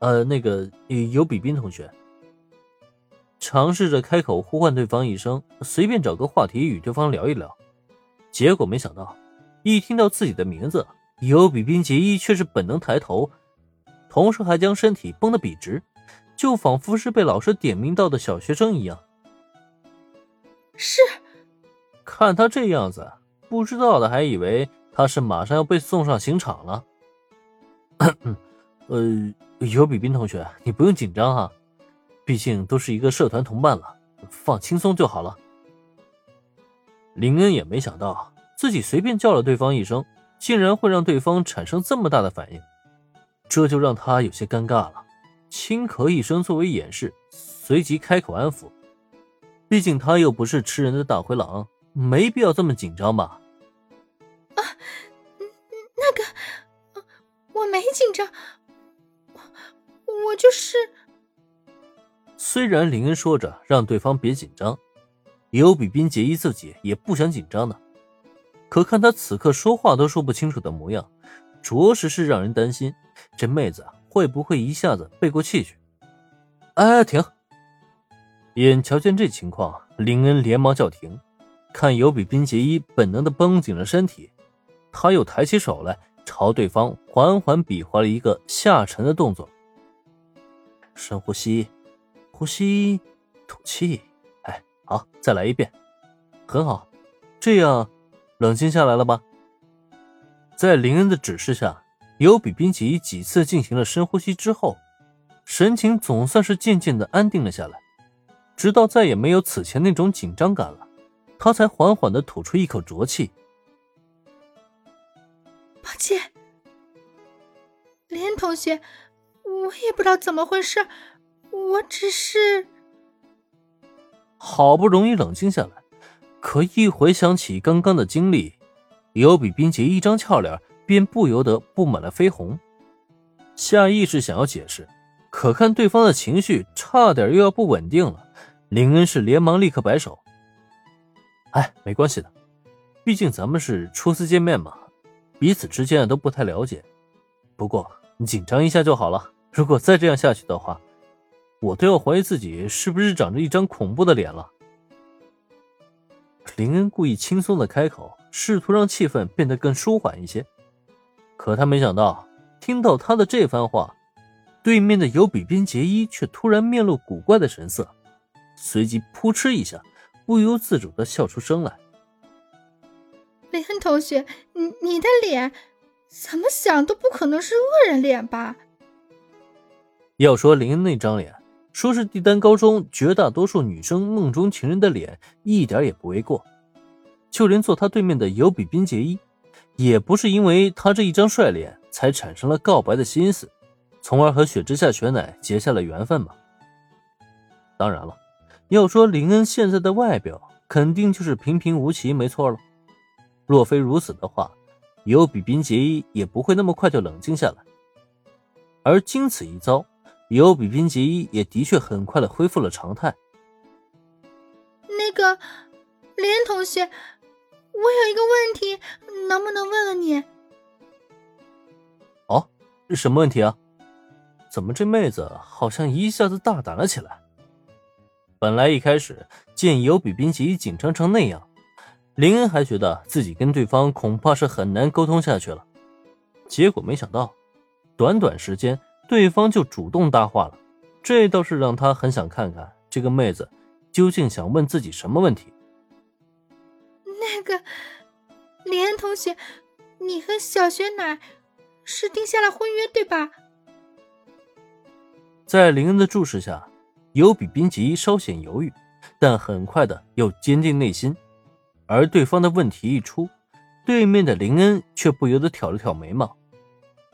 呃，那个有比斌同学，尝试着开口呼唤对方一声，随便找个话题与对方聊一聊。结果没想到，一听到自己的名字，尤比宾杰伊却是本能抬头，同时还将身体绷得笔直，就仿佛是被老师点名到的小学生一样。是，看他这样子，不知道的还以为他是马上要被送上刑场了。呃，尤比宾同学，你不用紧张哈，毕竟都是一个社团同伴了，放轻松就好了。林恩也没想到，自己随便叫了对方一声，竟然会让对方产生这么大的反应，这就让他有些尴尬了。轻咳一声作为掩饰，随即开口安抚。毕竟他又不是吃人的大灰狼，没必要这么紧张吧？啊，那个，我没紧张，就是……虽然林恩说着让对方别紧张。尤比宾杰伊自己也不想紧张的，可看他此刻说话都说不清楚的模样，着实是让人担心，这妹子会不会一下子背过气去？哎，停！眼瞧见这情况，林恩连忙叫停。看尤比宾杰伊本能的绷紧了身体，他又抬起手来，朝对方缓缓比划了一个下沉的动作。深呼吸，呼吸，吐气。哎好，再来一遍，很好，这样冷静下来了吧？在林恩的指示下，尤比宾奇几次进行了深呼吸之后，神情总算是渐渐的安定了下来，直到再也没有此前那种紧张感了，他才缓缓的吐出一口浊气。抱歉，林恩同学，我也不知道怎么回事，我只是……好不容易冷静下来，可一回想起刚刚的经历，尤比冰杰一张俏脸便不由得布满了绯红。下意识想要解释，可看对方的情绪差点又要不稳定了，林恩是连忙立刻摆手：“哎，没关系的，毕竟咱们是初次见面嘛，彼此之间都不太了解。不过你紧张一下就好了。如果再这样下去的话……”我都要怀疑自己是不是长着一张恐怖的脸了。林恩故意轻松的开口，试图让气氛变得更舒缓一些。可他没想到，听到他的这番话，对面的尤比边杰伊却突然面露古怪的神色，随即扑哧一下，不由自主的笑出声来。林恩同学，你你的脸，怎么想都不可能是恶人脸吧？要说林恩那张脸。说是帝丹高中绝大多数女生梦中情人的脸，一点也不为过。就连坐他对面的尤比宾杰伊，也不是因为他这一张帅脸才产生了告白的心思，从而和雪之下雪乃结下了缘分吗？当然了，要说林恩现在的外表，肯定就是平平无奇，没错了。若非如此的话，尤比宾杰伊也不会那么快就冷静下来。而经此一遭。尤比宾杰伊也的确很快的恢复了常态。那个林恩同学，我有一个问题，能不能问问你？哦，什么问题啊？怎么这妹子好像一下子大胆了起来？本来一开始见尤比宾杰伊紧张成那样，林恩还觉得自己跟对方恐怕是很难沟通下去了。结果没想到，短短时间。对方就主动搭话了，这倒是让他很想看看这个妹子究竟想问自己什么问题。那个林恩同学，你和小雪乃是定下了婚约对吧？在林恩的注视下，尤比宾吉稍显犹豫，但很快的又坚定内心。而对方的问题一出，对面的林恩却不由得挑了挑眉毛。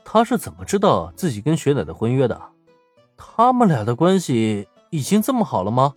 他是怎么知道自己跟雪乃的婚约的？他们俩的关系已经这么好了吗？